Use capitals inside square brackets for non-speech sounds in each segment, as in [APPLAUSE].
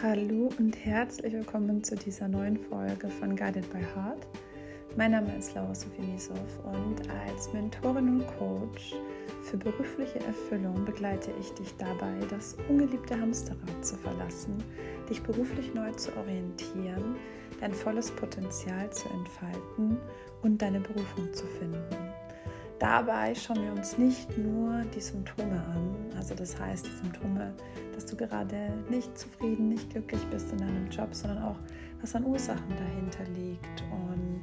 Hallo und herzlich willkommen zu dieser neuen Folge von Guided by Heart. Mein Name ist Laura Sophie Niesow und als Mentorin und Coach für berufliche Erfüllung begleite ich dich dabei, das ungeliebte Hamsterrad zu verlassen, dich beruflich neu zu orientieren, dein volles Potenzial zu entfalten und deine Berufung zu finden. Dabei schauen wir uns nicht nur die Symptome an, also das heißt die Symptome, dass du gerade nicht zufrieden, nicht glücklich bist in deinem Job, sondern auch, was an Ursachen dahinter liegt. Und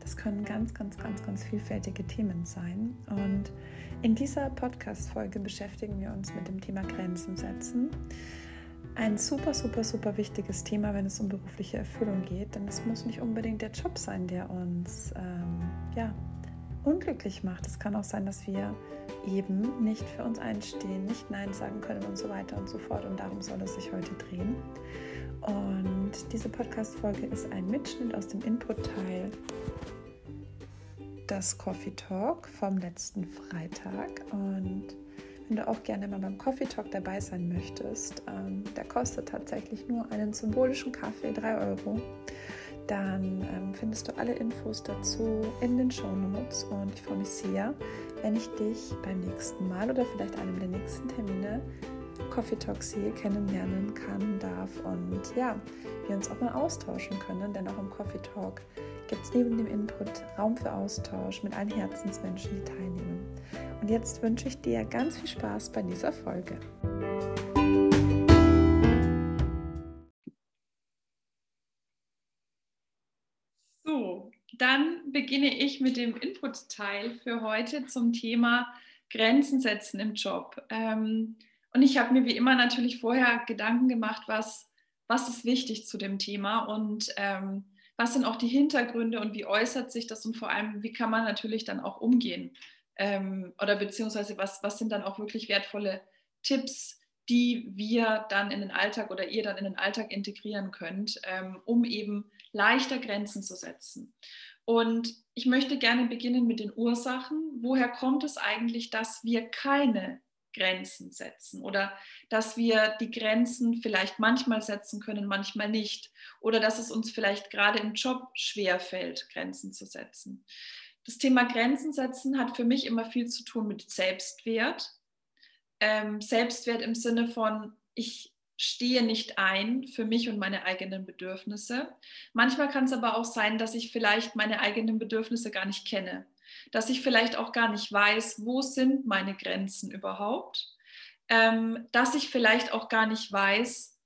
das können ganz, ganz, ganz, ganz vielfältige Themen sein. Und in dieser Podcast-Folge beschäftigen wir uns mit dem Thema Grenzen setzen. Ein super, super, super wichtiges Thema, wenn es um berufliche Erfüllung geht, denn es muss nicht unbedingt der Job sein, der uns ähm, ja, unglücklich macht. Es kann auch sein, dass wir eben nicht für uns einstehen, nicht Nein sagen können und so weiter und so fort. Und darum soll es sich heute drehen. Und diese Podcast-Folge ist ein Mitschnitt aus dem Input-Teil das Coffee Talk vom letzten Freitag. Und wenn du auch gerne mal beim Coffee Talk dabei sein möchtest, ähm, der kostet tatsächlich nur einen symbolischen Kaffee, 3 Euro dann ähm, findest du alle Infos dazu in den Show Notes und ich freue mich sehr, wenn ich dich beim nächsten Mal oder vielleicht einem der nächsten Termine Coffee Talk sehe, kennenlernen kann, darf und ja, wir uns auch mal austauschen können, denn auch im Coffee Talk gibt es neben dem Input Raum für Austausch mit allen Herzensmenschen, die teilnehmen. Und jetzt wünsche ich dir ganz viel Spaß bei dieser Folge. Beginne ich mit dem Input-Teil für heute zum Thema Grenzen setzen im Job. Ähm, und ich habe mir wie immer natürlich vorher Gedanken gemacht, was, was ist wichtig zu dem Thema und ähm, was sind auch die Hintergründe und wie äußert sich das und vor allem, wie kann man natürlich dann auch umgehen ähm, oder beziehungsweise was, was sind dann auch wirklich wertvolle Tipps, die wir dann in den Alltag oder ihr dann in den Alltag integrieren könnt, ähm, um eben leichter Grenzen zu setzen. Und ich möchte gerne beginnen mit den Ursachen. Woher kommt es eigentlich, dass wir keine Grenzen setzen oder dass wir die Grenzen vielleicht manchmal setzen können, manchmal nicht oder dass es uns vielleicht gerade im Job schwer fällt, Grenzen zu setzen. Das Thema Grenzen setzen hat für mich immer viel zu tun mit Selbstwert. Ähm, Selbstwert im Sinne von, ich stehe nicht ein für mich und meine eigenen Bedürfnisse. Manchmal kann es aber auch sein, dass ich vielleicht meine eigenen Bedürfnisse gar nicht kenne, dass ich vielleicht auch gar nicht weiß, wo sind meine Grenzen überhaupt, ähm, dass ich vielleicht auch gar nicht weiß,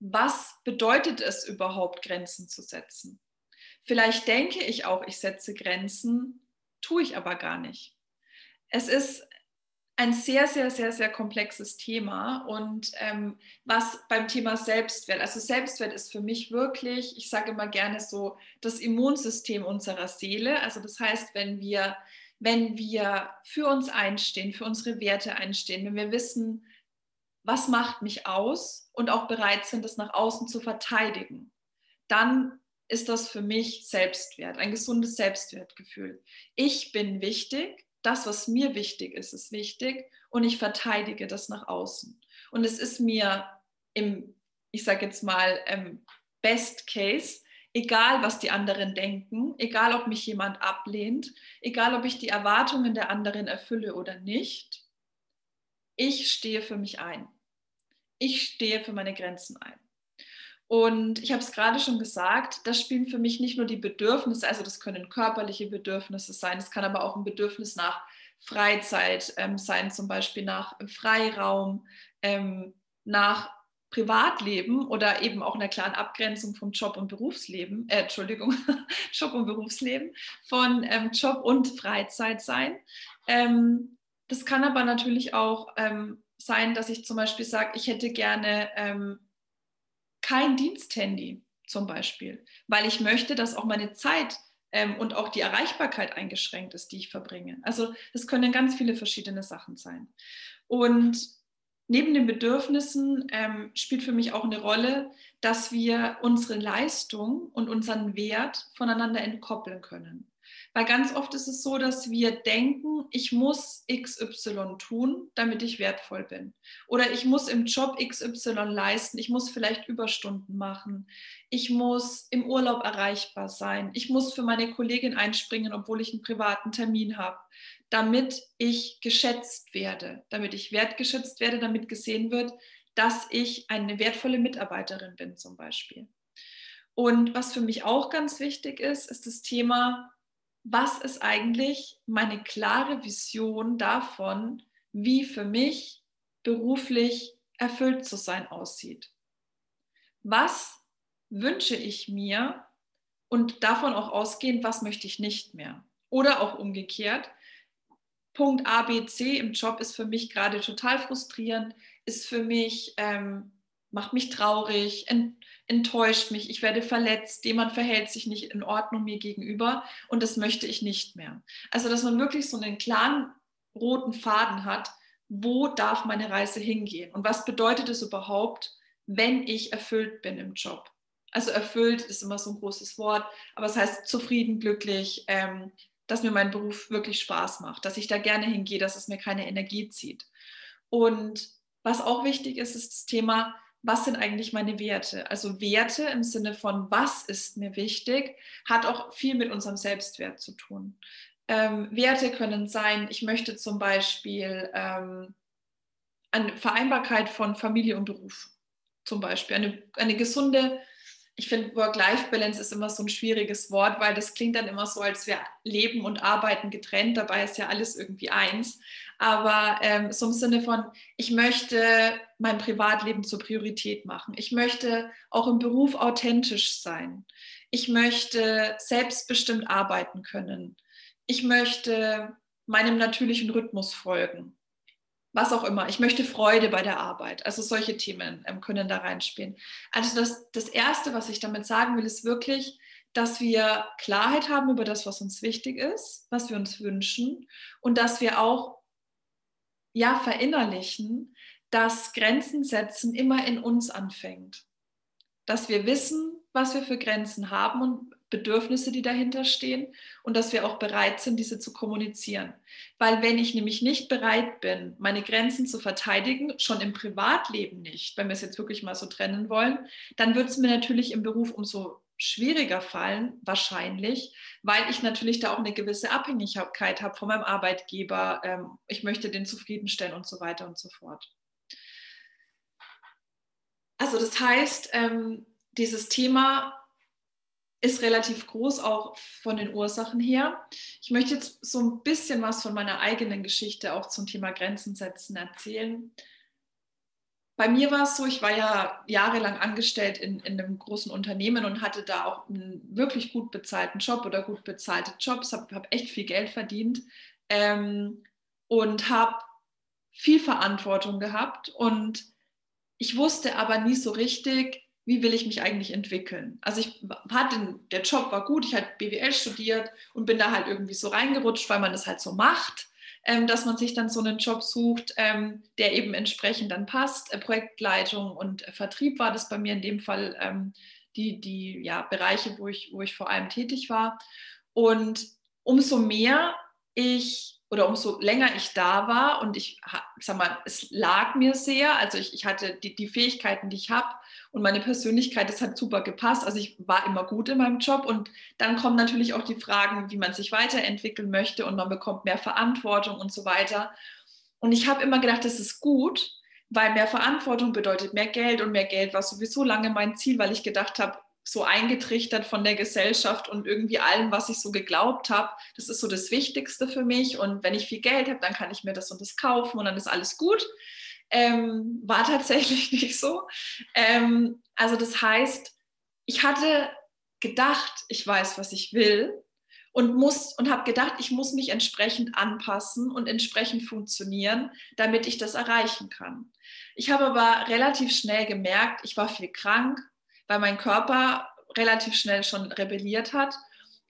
was bedeutet es überhaupt, Grenzen zu setzen. Vielleicht denke ich auch, ich setze Grenzen, tue ich aber gar nicht. Es ist ein sehr, sehr, sehr, sehr komplexes Thema und ähm, was beim Thema Selbstwert, also Selbstwert ist für mich wirklich, ich sage immer gerne so, das Immunsystem unserer Seele. Also das heißt, wenn wir, wenn wir für uns einstehen, für unsere Werte einstehen, wenn wir wissen, was macht mich aus und auch bereit sind, das nach außen zu verteidigen, dann ist das für mich Selbstwert, ein gesundes Selbstwertgefühl. Ich bin wichtig, das, was mir wichtig ist, ist wichtig und ich verteidige das nach außen. Und es ist mir im, ich sage jetzt mal, ähm, Best Case, egal was die anderen denken, egal ob mich jemand ablehnt, egal ob ich die Erwartungen der anderen erfülle oder nicht, ich stehe für mich ein. Ich stehe für meine Grenzen ein. Und ich habe es gerade schon gesagt, das spielen für mich nicht nur die Bedürfnisse, also das können körperliche Bedürfnisse sein, es kann aber auch ein Bedürfnis nach Freizeit ähm, sein, zum Beispiel nach Freiraum, ähm, nach Privatleben oder eben auch einer klaren Abgrenzung vom Job und Berufsleben, äh, Entschuldigung, [LAUGHS] Job und Berufsleben, von ähm, Job und Freizeit sein. Ähm, das kann aber natürlich auch ähm, sein, dass ich zum Beispiel sage, ich hätte gerne ähm, kein Diensthandy zum Beispiel, weil ich möchte, dass auch meine Zeit ähm, und auch die Erreichbarkeit eingeschränkt ist, die ich verbringe. Also es können ganz viele verschiedene Sachen sein. Und neben den Bedürfnissen ähm, spielt für mich auch eine Rolle, dass wir unsere Leistung und unseren Wert voneinander entkoppeln können. Weil ganz oft ist es so, dass wir denken, ich muss XY tun, damit ich wertvoll bin. Oder ich muss im Job XY leisten, ich muss vielleicht Überstunden machen, ich muss im Urlaub erreichbar sein, ich muss für meine Kollegin einspringen, obwohl ich einen privaten Termin habe, damit ich geschätzt werde, damit ich wertgeschätzt werde, damit gesehen wird, dass ich eine wertvolle Mitarbeiterin bin zum Beispiel. Und was für mich auch ganz wichtig ist, ist das Thema was ist eigentlich meine klare Vision davon, wie für mich beruflich erfüllt zu sein aussieht. Was wünsche ich mir und davon auch ausgehend, was möchte ich nicht mehr? Oder auch umgekehrt, Punkt A, B, C im Job ist für mich gerade total frustrierend, ist für mich, ähm, macht mich traurig, enttäuscht mich, ich werde verletzt, jemand verhält sich nicht in Ordnung mir gegenüber und das möchte ich nicht mehr. Also, dass man wirklich so einen klaren roten Faden hat, wo darf meine Reise hingehen und was bedeutet es überhaupt, wenn ich erfüllt bin im Job. Also erfüllt ist immer so ein großes Wort, aber es heißt zufrieden, glücklich, ähm, dass mir mein Beruf wirklich Spaß macht, dass ich da gerne hingehe, dass es mir keine Energie zieht. Und was auch wichtig ist, ist das Thema, was sind eigentlich meine Werte? Also Werte im Sinne von, was ist mir wichtig, hat auch viel mit unserem Selbstwert zu tun. Ähm, Werte können sein, ich möchte zum Beispiel ähm, eine Vereinbarkeit von Familie und Beruf, zum Beispiel eine, eine gesunde ich finde, Work-Life-Balance ist immer so ein schwieriges Wort, weil das klingt dann immer so, als wäre Leben und Arbeiten getrennt. Dabei ist ja alles irgendwie eins. Aber ähm, so im Sinne von, ich möchte mein Privatleben zur Priorität machen. Ich möchte auch im Beruf authentisch sein. Ich möchte selbstbestimmt arbeiten können. Ich möchte meinem natürlichen Rhythmus folgen was auch immer. Ich möchte Freude bei der Arbeit. Also solche Themen ähm, können da reinspielen. Also das, das Erste, was ich damit sagen will, ist wirklich, dass wir Klarheit haben über das, was uns wichtig ist, was wir uns wünschen und dass wir auch ja verinnerlichen, dass Grenzen setzen immer in uns anfängt. Dass wir wissen, was wir für Grenzen haben und Bedürfnisse, die dahinter stehen und dass wir auch bereit sind, diese zu kommunizieren. Weil wenn ich nämlich nicht bereit bin, meine Grenzen zu verteidigen, schon im Privatleben nicht, wenn wir es jetzt wirklich mal so trennen wollen, dann wird es mir natürlich im Beruf umso schwieriger fallen, wahrscheinlich, weil ich natürlich da auch eine gewisse Abhängigkeit habe von meinem Arbeitgeber. Ähm, ich möchte den zufriedenstellen und so weiter und so fort. Also das heißt, ähm, dieses Thema ist relativ groß, auch von den Ursachen her. Ich möchte jetzt so ein bisschen was von meiner eigenen Geschichte auch zum Thema Grenzen setzen erzählen. Bei mir war es so, ich war ja jahrelang angestellt in, in einem großen Unternehmen und hatte da auch einen wirklich gut bezahlten Job oder gut bezahlte Jobs, habe hab echt viel Geld verdient ähm, und habe viel Verantwortung gehabt. Und ich wusste aber nie so richtig, wie will ich mich eigentlich entwickeln? Also ich hatte, der Job war gut, ich hatte BWL studiert und bin da halt irgendwie so reingerutscht, weil man das halt so macht, ähm, dass man sich dann so einen Job sucht, ähm, der eben entsprechend dann passt. Äh, Projektleitung und äh, Vertrieb war das bei mir in dem Fall ähm, die, die ja, Bereiche, wo ich, wo ich vor allem tätig war. Und umso mehr ich oder umso länger ich da war und ich, ich sag mal, es lag mir sehr, also ich, ich hatte die, die Fähigkeiten, die ich habe und meine Persönlichkeit, das hat super gepasst. Also ich war immer gut in meinem Job und dann kommen natürlich auch die Fragen, wie man sich weiterentwickeln möchte und man bekommt mehr Verantwortung und so weiter. Und ich habe immer gedacht, das ist gut, weil mehr Verantwortung bedeutet mehr Geld und mehr Geld war sowieso lange mein Ziel, weil ich gedacht habe, so eingetrichtert von der Gesellschaft und irgendwie allem, was ich so geglaubt habe. Das ist so das Wichtigste für mich. Und wenn ich viel Geld habe, dann kann ich mir das und das kaufen und dann ist alles gut. Ähm, war tatsächlich [LAUGHS] nicht so. Ähm, also das heißt, ich hatte gedacht, ich weiß, was ich will und muss und habe gedacht, ich muss mich entsprechend anpassen und entsprechend funktionieren, damit ich das erreichen kann. Ich habe aber relativ schnell gemerkt, ich war viel krank, weil mein Körper relativ schnell schon rebelliert hat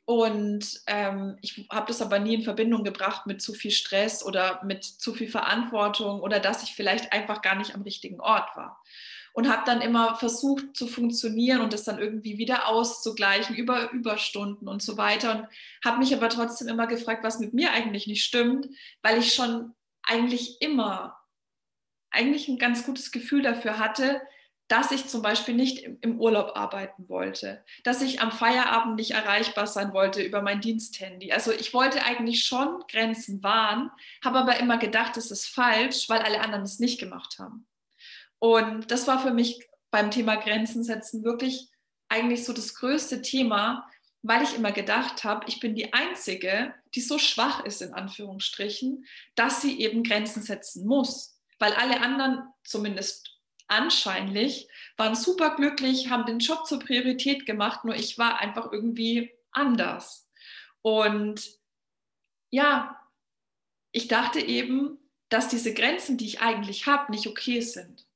und ähm, ich habe das aber nie in Verbindung gebracht mit zu viel Stress oder mit zu viel Verantwortung oder dass ich vielleicht einfach gar nicht am richtigen Ort war. und habe dann immer versucht zu funktionieren und das dann irgendwie wieder auszugleichen über Überstunden und so weiter und habe mich aber trotzdem immer gefragt, was mit mir eigentlich nicht stimmt, weil ich schon eigentlich immer eigentlich ein ganz gutes Gefühl dafür hatte, dass ich zum Beispiel nicht im Urlaub arbeiten wollte, dass ich am Feierabend nicht erreichbar sein wollte über mein Diensthandy. Also ich wollte eigentlich schon Grenzen wahren, habe aber immer gedacht, das ist falsch, weil alle anderen es nicht gemacht haben. Und das war für mich beim Thema Grenzen setzen wirklich eigentlich so das größte Thema, weil ich immer gedacht habe, ich bin die Einzige, die so schwach ist, in Anführungsstrichen, dass sie eben Grenzen setzen muss. Weil alle anderen, zumindest anscheinlich, waren super glücklich, haben den Job zur Priorität gemacht, nur ich war einfach irgendwie anders. Und ja, ich dachte eben, dass diese Grenzen, die ich eigentlich habe, nicht okay sind.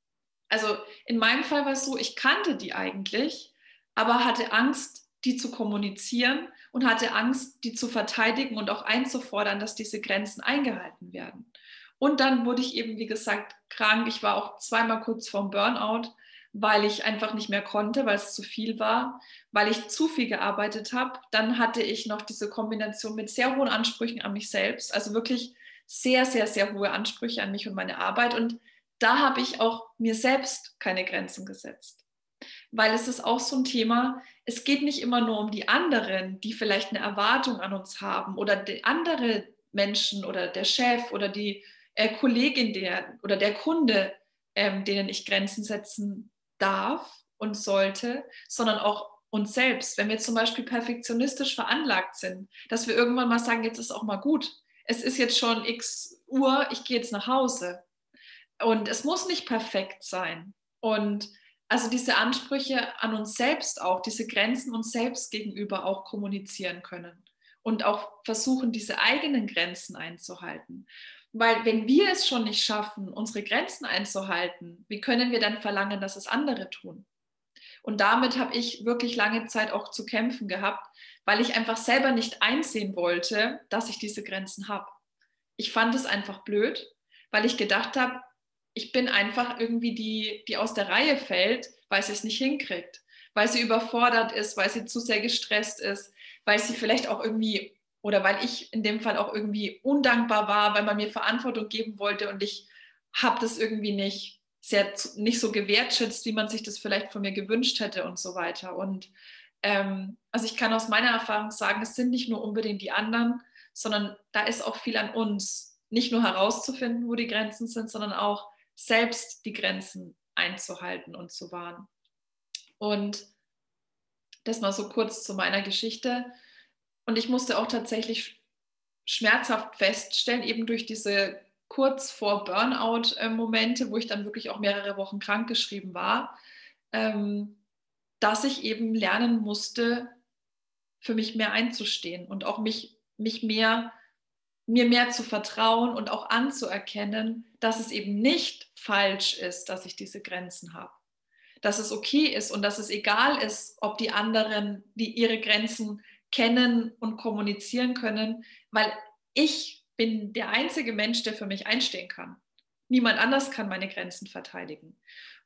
Also in meinem Fall war es so, ich kannte die eigentlich, aber hatte Angst, die zu kommunizieren und hatte Angst, die zu verteidigen und auch einzufordern, dass diese Grenzen eingehalten werden. Und dann wurde ich eben, wie gesagt, krank. Ich war auch zweimal kurz vorm Burnout, weil ich einfach nicht mehr konnte, weil es zu viel war, weil ich zu viel gearbeitet habe. Dann hatte ich noch diese Kombination mit sehr hohen Ansprüchen an mich selbst, also wirklich sehr, sehr, sehr hohe Ansprüche an mich und meine Arbeit. Und da habe ich auch mir selbst keine Grenzen gesetzt. Weil es ist auch so ein Thema, es geht nicht immer nur um die anderen, die vielleicht eine Erwartung an uns haben oder andere Menschen oder der Chef oder die äh, Kollegin der oder der Kunde, ähm, denen ich Grenzen setzen darf und sollte, sondern auch uns selbst. Wenn wir zum Beispiel perfektionistisch veranlagt sind, dass wir irgendwann mal sagen, jetzt ist auch mal gut. Es ist jetzt schon x Uhr, ich gehe jetzt nach Hause. Und es muss nicht perfekt sein. Und also diese Ansprüche an uns selbst auch, diese Grenzen uns selbst gegenüber auch kommunizieren können und auch versuchen, diese eigenen Grenzen einzuhalten. Weil wenn wir es schon nicht schaffen, unsere Grenzen einzuhalten, wie können wir dann verlangen, dass es andere tun? Und damit habe ich wirklich lange Zeit auch zu kämpfen gehabt, weil ich einfach selber nicht einsehen wollte, dass ich diese Grenzen habe. Ich fand es einfach blöd, weil ich gedacht habe, ich bin einfach irgendwie die, die aus der Reihe fällt, weil sie es nicht hinkriegt, weil sie überfordert ist, weil sie zu sehr gestresst ist, weil sie vielleicht auch irgendwie oder weil ich in dem Fall auch irgendwie undankbar war, weil man mir Verantwortung geben wollte und ich habe das irgendwie nicht sehr nicht so gewertschätzt, wie man sich das vielleicht von mir gewünscht hätte und so weiter. Und ähm, also ich kann aus meiner Erfahrung sagen, es sind nicht nur unbedingt die anderen, sondern da ist auch viel an uns, nicht nur herauszufinden, wo die Grenzen sind, sondern auch selbst die Grenzen einzuhalten und zu wahren. Und das mal so kurz zu meiner Geschichte. Und ich musste auch tatsächlich schmerzhaft feststellen, eben durch diese kurz vor Burnout-Momente, wo ich dann wirklich auch mehrere Wochen krankgeschrieben war, ähm, dass ich eben lernen musste, für mich mehr einzustehen und auch mich, mich mehr, mir mehr zu vertrauen und auch anzuerkennen, dass es eben nicht falsch ist, dass ich diese Grenzen habe. Dass es okay ist und dass es egal ist, ob die anderen, die ihre Grenzen kennen und kommunizieren können, weil ich bin der einzige Mensch, der für mich einstehen kann. Niemand anders kann meine Grenzen verteidigen.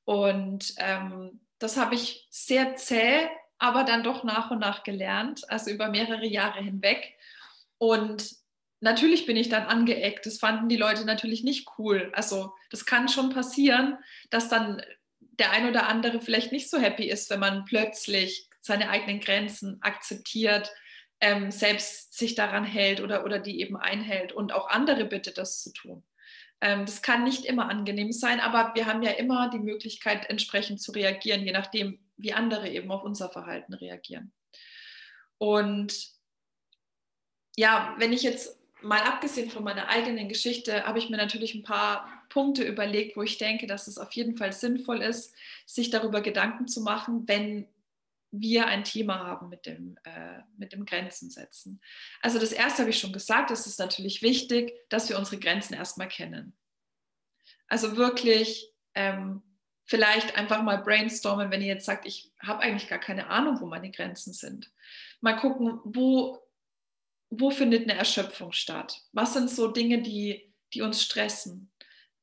Und ähm, das habe ich sehr zäh, aber dann doch nach und nach gelernt, also über mehrere Jahre hinweg. Und natürlich bin ich dann angeeckt. Das fanden die Leute natürlich nicht cool. Also das kann schon passieren, dass dann der ein oder andere vielleicht nicht so happy ist, wenn man plötzlich seine eigenen Grenzen akzeptiert, ähm, selbst sich daran hält oder, oder die eben einhält und auch andere bittet, das zu tun. Ähm, das kann nicht immer angenehm sein, aber wir haben ja immer die Möglichkeit, entsprechend zu reagieren, je nachdem, wie andere eben auf unser Verhalten reagieren. Und ja, wenn ich jetzt mal abgesehen von meiner eigenen Geschichte, habe ich mir natürlich ein paar Punkte überlegt, wo ich denke, dass es auf jeden Fall sinnvoll ist, sich darüber Gedanken zu machen, wenn wir ein Thema haben mit dem, äh, mit dem Grenzen setzen. Also das Erste habe ich schon gesagt, es ist natürlich wichtig, dass wir unsere Grenzen erstmal kennen. Also wirklich ähm, vielleicht einfach mal brainstormen, wenn ihr jetzt sagt, ich habe eigentlich gar keine Ahnung, wo meine Grenzen sind. Mal gucken, wo, wo findet eine Erschöpfung statt? Was sind so Dinge, die, die uns stressen?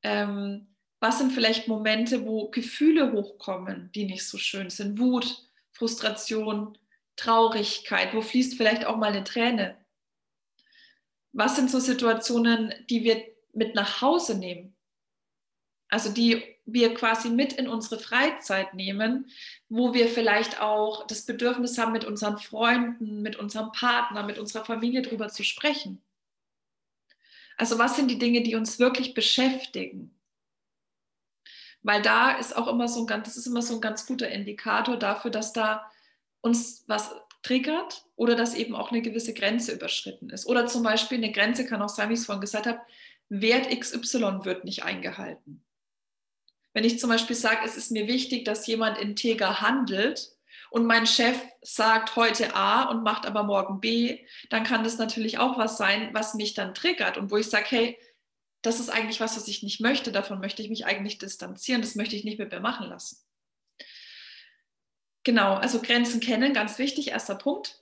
Ähm, Was sind vielleicht Momente, wo Gefühle hochkommen, die nicht so schön sind? Wut, Frustration, Traurigkeit, wo fließt vielleicht auch mal eine Träne? Was sind so Situationen, die wir mit nach Hause nehmen? Also die wir quasi mit in unsere Freizeit nehmen, wo wir vielleicht auch das Bedürfnis haben, mit unseren Freunden, mit unserem Partner, mit unserer Familie darüber zu sprechen. Also was sind die Dinge, die uns wirklich beschäftigen? Weil da ist auch immer so ein ganz, das ist immer so ein ganz guter Indikator dafür, dass da uns was triggert oder dass eben auch eine gewisse Grenze überschritten ist. Oder zum Beispiel eine Grenze kann auch sein, wie ich es vorhin gesagt habe, Wert XY wird nicht eingehalten. Wenn ich zum Beispiel sage, es ist mir wichtig, dass jemand integer handelt und mein Chef sagt heute A und macht aber morgen B, dann kann das natürlich auch was sein, was mich dann triggert und wo ich sage, hey, das ist eigentlich was, was ich nicht möchte, davon möchte ich mich eigentlich distanzieren, das möchte ich nicht mit mir machen lassen. Genau, also Grenzen kennen, ganz wichtig, erster Punkt.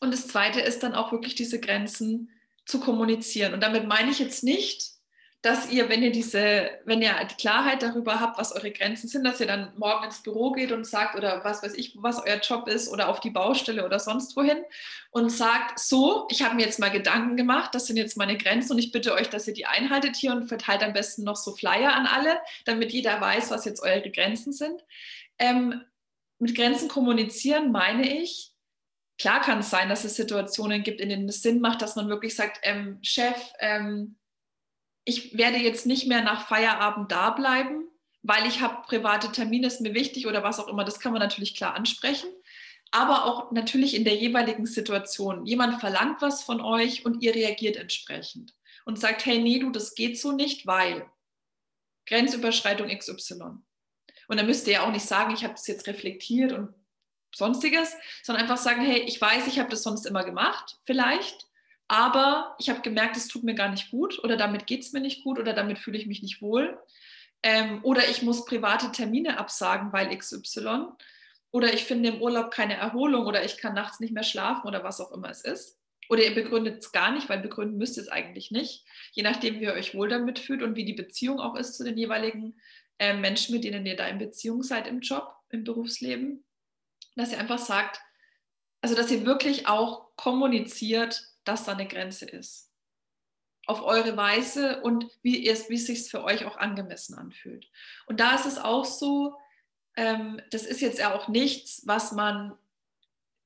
Und das zweite ist dann auch wirklich diese Grenzen zu kommunizieren. Und damit meine ich jetzt nicht, dass ihr, wenn ihr diese, wenn ihr die Klarheit darüber habt, was eure Grenzen sind, dass ihr dann morgen ins Büro geht und sagt oder was weiß ich, was euer Job ist oder auf die Baustelle oder sonst wohin und sagt, so, ich habe mir jetzt mal Gedanken gemacht, das sind jetzt meine Grenzen und ich bitte euch, dass ihr die einhaltet hier und verteilt am besten noch so Flyer an alle, damit jeder weiß, was jetzt eure Grenzen sind. Ähm, mit Grenzen kommunizieren meine ich, klar kann es sein, dass es Situationen gibt, in denen es Sinn macht, dass man wirklich sagt, ähm, Chef, ähm, ich werde jetzt nicht mehr nach Feierabend da bleiben, weil ich habe private Termine, ist mir wichtig oder was auch immer. Das kann man natürlich klar ansprechen. Aber auch natürlich in der jeweiligen Situation. Jemand verlangt was von euch und ihr reagiert entsprechend und sagt, hey, nee, du, das geht so nicht, weil Grenzüberschreitung XY. Und dann müsst ihr ja auch nicht sagen, ich habe das jetzt reflektiert und sonstiges, sondern einfach sagen, hey, ich weiß, ich habe das sonst immer gemacht, vielleicht, aber ich habe gemerkt, es tut mir gar nicht gut oder damit geht es mir nicht gut oder damit fühle ich mich nicht wohl. Ähm, oder ich muss private Termine absagen, weil XY. Oder ich finde im Urlaub keine Erholung oder ich kann nachts nicht mehr schlafen oder was auch immer es ist. Oder ihr begründet es gar nicht, weil begründen müsst ihr es eigentlich nicht. Je nachdem, wie ihr euch wohl damit fühlt und wie die Beziehung auch ist zu den jeweiligen äh, Menschen, mit denen ihr da in Beziehung seid im Job, im Berufsleben. Dass ihr einfach sagt, also dass ihr wirklich auch kommuniziert, dass da eine Grenze ist. Auf eure Weise und wie es, wie sich für euch auch angemessen anfühlt. Und da ist es auch so, ähm, das ist jetzt ja auch nichts, was man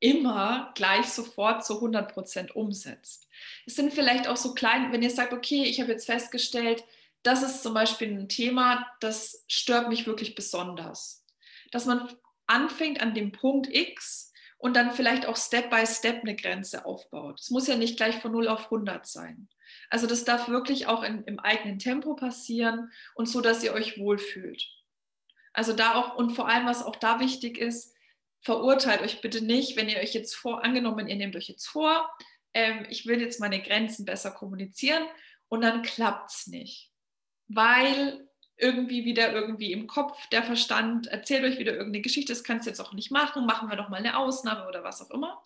immer gleich sofort zu 100 Prozent umsetzt. Es sind vielleicht auch so klein, wenn ihr sagt, okay, ich habe jetzt festgestellt, das ist zum Beispiel ein Thema, das stört mich wirklich besonders. Dass man anfängt an dem Punkt X und dann vielleicht auch Step by Step eine Grenze aufbaut. Es muss ja nicht gleich von 0 auf 100 sein. Also das darf wirklich auch in, im eigenen Tempo passieren und so, dass ihr euch wohlfühlt. Also da auch und vor allem, was auch da wichtig ist, verurteilt euch bitte nicht, wenn ihr euch jetzt vor, angenommen, ihr nehmt euch jetzt vor, ähm, ich will jetzt meine Grenzen besser kommunizieren und dann klappt es nicht. Weil irgendwie wieder irgendwie im Kopf, der Verstand erzählt euch wieder irgendeine Geschichte, das kannst du jetzt auch nicht machen, machen wir doch mal eine Ausnahme oder was auch immer.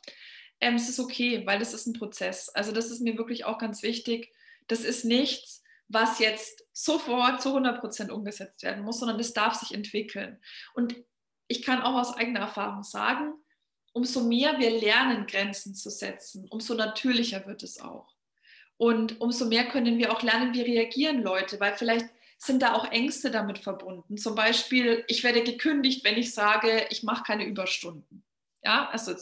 Ähm, es ist okay, weil das ist ein Prozess. Also das ist mir wirklich auch ganz wichtig. Das ist nichts, was jetzt sofort zu 100 Prozent umgesetzt werden muss, sondern das darf sich entwickeln. Und ich kann auch aus eigener Erfahrung sagen, umso mehr wir lernen, Grenzen zu setzen, umso natürlicher wird es auch. Und umso mehr können wir auch lernen, wie reagieren Leute, weil vielleicht sind da auch Ängste damit verbunden. Zum Beispiel, ich werde gekündigt, wenn ich sage, ich mache keine Überstunden. Ja, also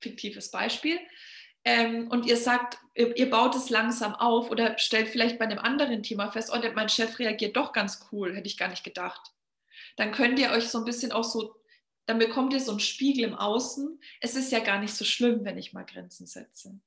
fiktives Beispiel. Ähm, und ihr sagt, ihr, ihr, baut es langsam auf oder stellt vielleicht bei einem anderen Thema fest, oh, mein Chef reagiert doch ganz cool, hätte ich gar nicht gedacht. Dann könnt ihr euch so ein bisschen auch so, dann bekommt ihr so einen Spiegel im Außen. Es ist ja gar nicht so schlimm, wenn ich mal Grenzen setze.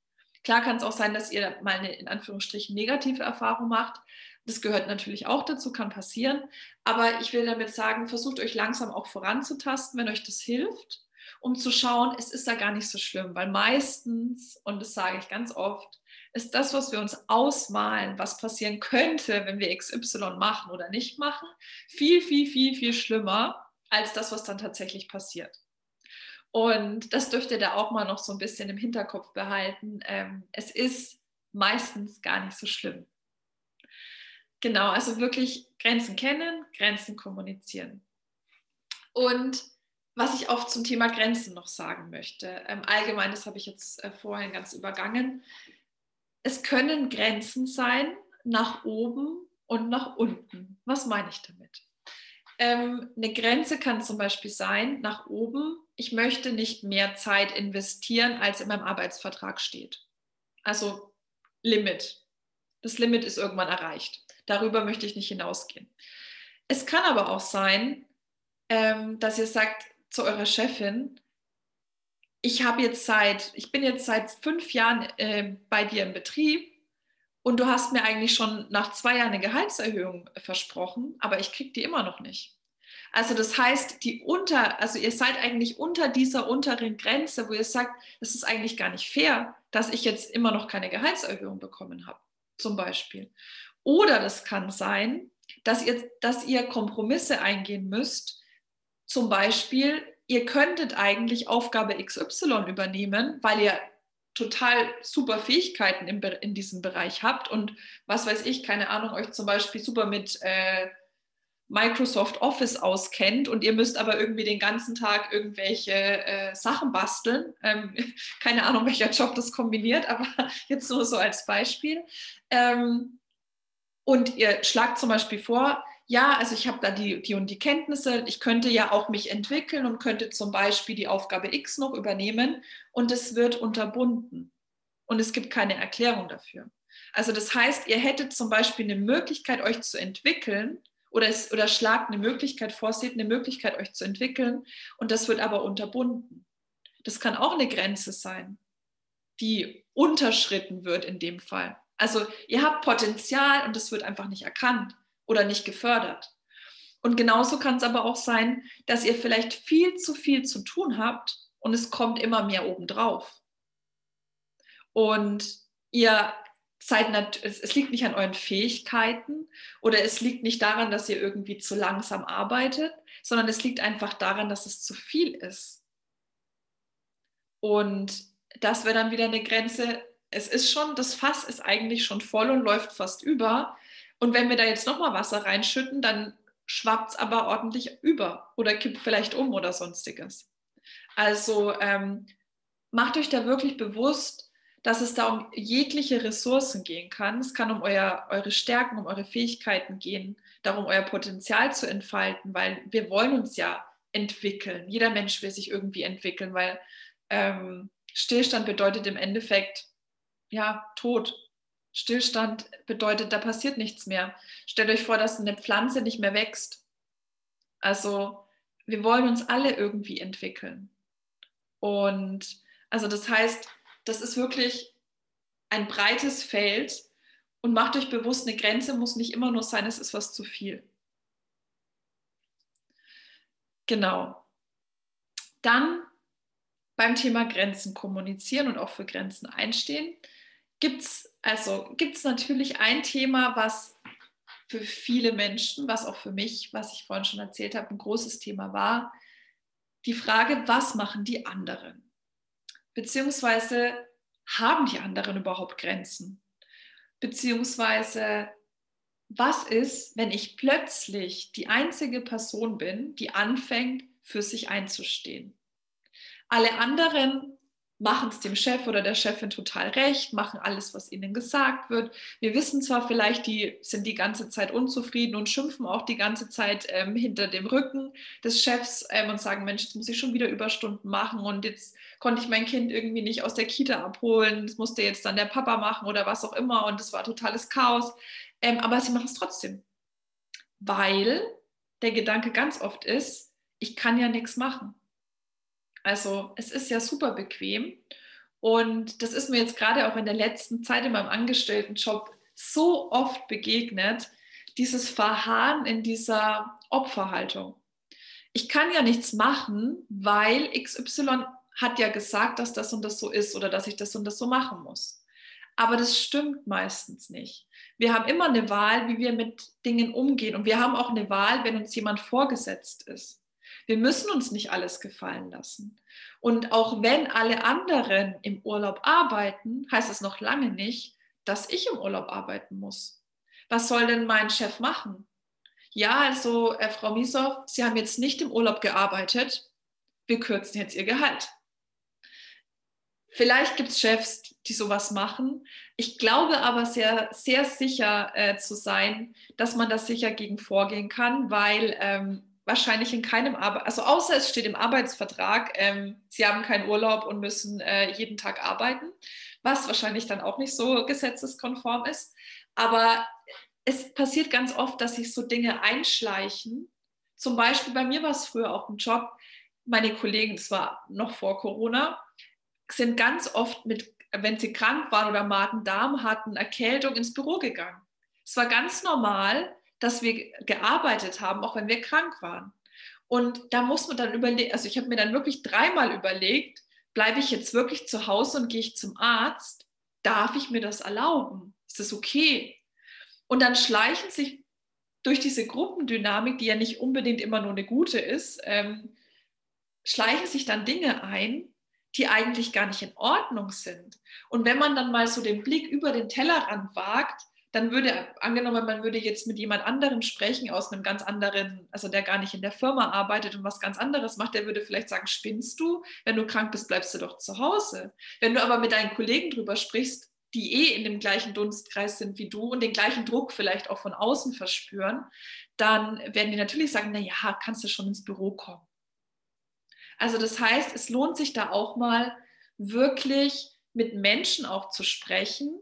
Klar kann es auch sein, dass ihr mal eine in Anführungsstrichen negative Erfahrung macht, das gehört natürlich auch dazu, kann passieren. Aber ich will damit sagen, versucht euch langsam auch voranzutasten, wenn euch das hilft, um zu schauen, es ist da gar nicht so schlimm, weil meistens, und das sage ich ganz oft, ist das, was wir uns ausmalen, was passieren könnte, wenn wir XY machen oder nicht machen, viel, viel, viel, viel schlimmer als das, was dann tatsächlich passiert. Und das dürft ihr da auch mal noch so ein bisschen im Hinterkopf behalten. Ähm, es ist meistens gar nicht so schlimm. Genau, also wirklich Grenzen kennen, Grenzen kommunizieren. Und was ich auch zum Thema Grenzen noch sagen möchte, ähm, allgemein, das habe ich jetzt äh, vorhin ganz übergangen, es können Grenzen sein nach oben und nach unten. Was meine ich damit? Ähm, eine Grenze kann zum Beispiel sein, nach oben, ich möchte nicht mehr Zeit investieren, als in meinem Arbeitsvertrag steht. Also Limit. Das Limit ist irgendwann erreicht. Darüber möchte ich nicht hinausgehen. Es kann aber auch sein, ähm, dass ihr sagt zu eurer Chefin, ich habe jetzt seit, ich bin jetzt seit fünf Jahren äh, bei dir im Betrieb und du hast mir eigentlich schon nach zwei Jahren eine Gehaltserhöhung versprochen, aber ich kriege die immer noch nicht. Also das heißt, die unter, also ihr seid eigentlich unter dieser unteren Grenze, wo ihr sagt, es ist eigentlich gar nicht fair, dass ich jetzt immer noch keine Gehaltserhöhung bekommen habe, zum Beispiel. Oder das kann sein, dass ihr, dass ihr Kompromisse eingehen müsst. Zum Beispiel, ihr könntet eigentlich Aufgabe XY übernehmen, weil ihr total super Fähigkeiten in, in diesem Bereich habt und was weiß ich, keine Ahnung, euch zum Beispiel super mit äh, Microsoft Office auskennt und ihr müsst aber irgendwie den ganzen Tag irgendwelche äh, Sachen basteln. Ähm, [LAUGHS] keine Ahnung, welcher Job das kombiniert, aber [LAUGHS] jetzt nur so als Beispiel. Ähm, und ihr schlagt zum Beispiel vor, ja, also ich habe da die, die und die Kenntnisse, ich könnte ja auch mich entwickeln und könnte zum Beispiel die Aufgabe X noch übernehmen und es wird unterbunden und es gibt keine Erklärung dafür. Also das heißt, ihr hättet zum Beispiel eine Möglichkeit, euch zu entwickeln oder, es, oder schlagt eine Möglichkeit vor, seht eine Möglichkeit, euch zu entwickeln und das wird aber unterbunden. Das kann auch eine Grenze sein, die unterschritten wird in dem Fall. Also ihr habt Potenzial und es wird einfach nicht erkannt oder nicht gefördert. Und genauso kann es aber auch sein, dass ihr vielleicht viel zu viel zu tun habt und es kommt immer mehr obendrauf. Und ihr seid, es liegt nicht an euren Fähigkeiten oder es liegt nicht daran, dass ihr irgendwie zu langsam arbeitet, sondern es liegt einfach daran, dass es zu viel ist. Und das wäre dann wieder eine Grenze, es ist schon, das Fass ist eigentlich schon voll und läuft fast über. Und wenn wir da jetzt nochmal Wasser reinschütten, dann schwappt es aber ordentlich über oder kippt vielleicht um oder sonstiges. Also ähm, macht euch da wirklich bewusst, dass es da um jegliche Ressourcen gehen kann. Es kann um euer, eure Stärken, um eure Fähigkeiten gehen, darum euer Potenzial zu entfalten, weil wir wollen uns ja entwickeln. Jeder Mensch will sich irgendwie entwickeln, weil ähm, Stillstand bedeutet im Endeffekt, ja, Tod. Stillstand bedeutet, da passiert nichts mehr. Stellt euch vor, dass eine Pflanze nicht mehr wächst. Also wir wollen uns alle irgendwie entwickeln. Und also das heißt, das ist wirklich ein breites Feld und macht euch bewusst, eine Grenze muss nicht immer nur sein, es ist was zu viel. Genau. Dann beim Thema Grenzen kommunizieren und auch für Grenzen einstehen gibt es also gibt's natürlich ein Thema, was für viele Menschen, was auch für mich, was ich vorhin schon erzählt habe, ein großes Thema war. Die Frage, was machen die anderen? Beziehungsweise haben die anderen überhaupt Grenzen? Beziehungsweise was ist, wenn ich plötzlich die einzige Person bin, die anfängt, für sich einzustehen? Alle anderen machen es dem Chef oder der Chefin total recht, machen alles, was ihnen gesagt wird. Wir wissen zwar vielleicht, die sind die ganze Zeit unzufrieden und schimpfen auch die ganze Zeit ähm, hinter dem Rücken des Chefs ähm, und sagen, Mensch, jetzt muss ich schon wieder Überstunden machen und jetzt konnte ich mein Kind irgendwie nicht aus der Kita abholen, das musste jetzt dann der Papa machen oder was auch immer und es war totales Chaos. Ähm, aber sie machen es trotzdem, weil der Gedanke ganz oft ist, ich kann ja nichts machen. Also es ist ja super bequem. Und das ist mir jetzt gerade auch in der letzten Zeit in meinem Angestelltenjob so oft begegnet, dieses Verharren in dieser Opferhaltung. Ich kann ja nichts machen, weil XY hat ja gesagt, dass das und das so ist oder dass ich das und das so machen muss. Aber das stimmt meistens nicht. Wir haben immer eine Wahl, wie wir mit Dingen umgehen. Und wir haben auch eine Wahl, wenn uns jemand vorgesetzt ist. Wir müssen uns nicht alles gefallen lassen. Und auch wenn alle anderen im Urlaub arbeiten, heißt es noch lange nicht, dass ich im Urlaub arbeiten muss. Was soll denn mein Chef machen? Ja, also äh, Frau Miesow, Sie haben jetzt nicht im Urlaub gearbeitet. Wir kürzen jetzt Ihr Gehalt. Vielleicht gibt es Chefs, die sowas machen. Ich glaube aber sehr, sehr sicher äh, zu sein, dass man das sicher gegen vorgehen kann, weil ähm, wahrscheinlich in keinem Arbeit, also außer es steht im Arbeitsvertrag, ähm, sie haben keinen Urlaub und müssen äh, jeden Tag arbeiten, was wahrscheinlich dann auch nicht so gesetzeskonform ist. Aber es passiert ganz oft, dass sich so Dinge einschleichen. Zum Beispiel bei mir war es früher auch ein Job. Meine Kollegen, das war noch vor Corona, sind ganz oft mit, wenn sie krank waren oder Magen-Darm hatten, Erkältung ins Büro gegangen. Es war ganz normal, dass wir gearbeitet haben, auch wenn wir krank waren. Und da muss man dann überlegen, also ich habe mir dann wirklich dreimal überlegt, bleibe ich jetzt wirklich zu Hause und gehe ich zum Arzt? Darf ich mir das erlauben? Ist das okay? Und dann schleichen sich durch diese Gruppendynamik, die ja nicht unbedingt immer nur eine gute ist, ähm, schleichen sich dann Dinge ein, die eigentlich gar nicht in Ordnung sind. Und wenn man dann mal so den Blick über den Tellerrand wagt, dann würde, angenommen, man würde jetzt mit jemand anderem sprechen aus einem ganz anderen, also der gar nicht in der Firma arbeitet und was ganz anderes macht, der würde vielleicht sagen, spinnst du? Wenn du krank bist, bleibst du doch zu Hause. Wenn du aber mit deinen Kollegen drüber sprichst, die eh in dem gleichen Dunstkreis sind wie du und den gleichen Druck vielleicht auch von außen verspüren, dann werden die natürlich sagen, na ja, kannst du schon ins Büro kommen. Also das heißt, es lohnt sich da auch mal wirklich mit Menschen auch zu sprechen,